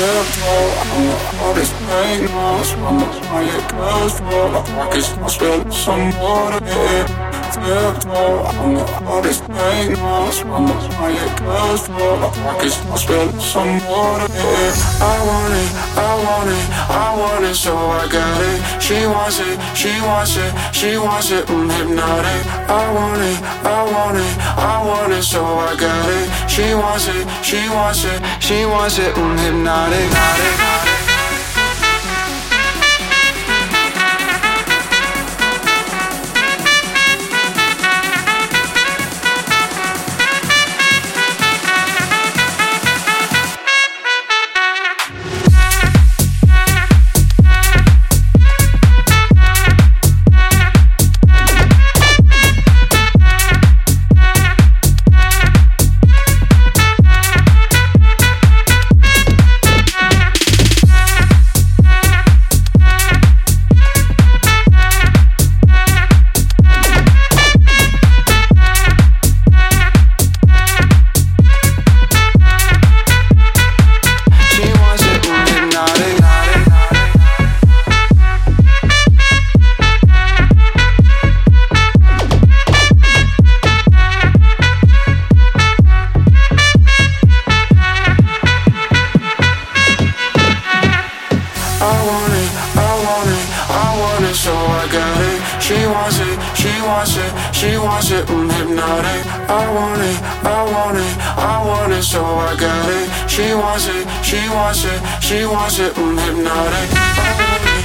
I'm the hardest pain lost When the riot goes through My pockets must spill some water tiptoe I'm the hardest pain lost When the goes through My pockets must spill some water I want it, I want it, I want it so I got it She wants it, she wants it, she wants it, mm, hypnotic I want it, I want it, I want it so I got it She wants it, she wants it, she wants it, mm, hypnotic, hypnotic. She wants it, she wants it, she wants it, mm, hypnotic. I want it, I want it, I want it, so I got it. She wants it, she wants it, she wants it, mm, hypnotic.